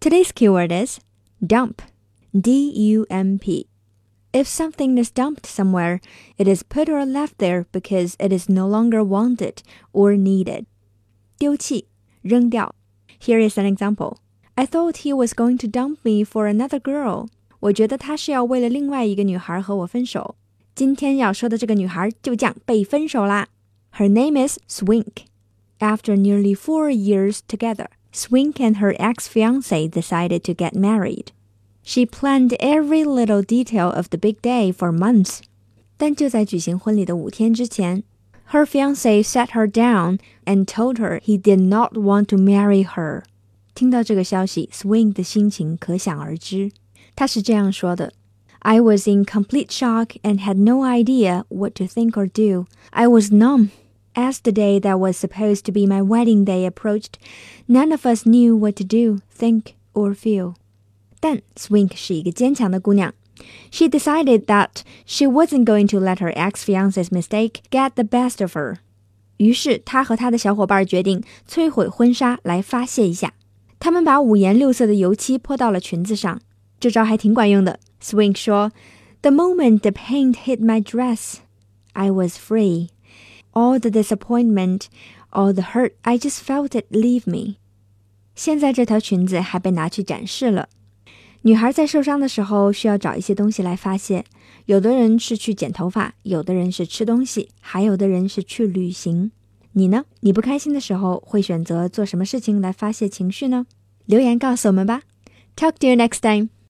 Today's keyword is dump. D U M P. If something is dumped somewhere, it is put or left there because it is no longer wanted or needed. 丢弃,扔掉. Here is an example. I thought he was going to dump me for another girl. 我觉得他是要为了另外一个女孩和我分手。今天要说的这个女孩就这样被分手啦。Her name is Swink. After nearly four years together, Swink and her ex fiance decided to get married. She planned every little detail of the big day for months. 但就在举行婚礼的五天之前，her fiance sat her down and told her he did not want to marry her. her。听到这个消息，Swink 的心情可想而知。他是这样说的：“I was in complete shock and had no idea what to think or do. I was numb.” As the day that was supposed to be my wedding day approached, none of us knew what to do, think, or feel. 但 Swink 是一个坚强的姑娘。She decided that she wasn't going to let her ex-fiance's mistake get the best of her. 于是她和她的小伙伴决定摧毁婚纱来发泄一下。他们把五颜六色的油漆泼到了裙子上，这招还挺管用的。Swink 说：“The moment the paint hit my dress, I was free.” All the disappointment, all the hurt, I just felt it leave me. 现在这条裙子还被拿去展示了。女孩在受伤的时候需要找一些东西来发泄，有的人是去剪头发，有的人是吃东西，还有的人是去旅行。你呢？你不开心的时候会选择做什么事情来发泄情绪呢？留言告诉我们吧。Talk to you next time.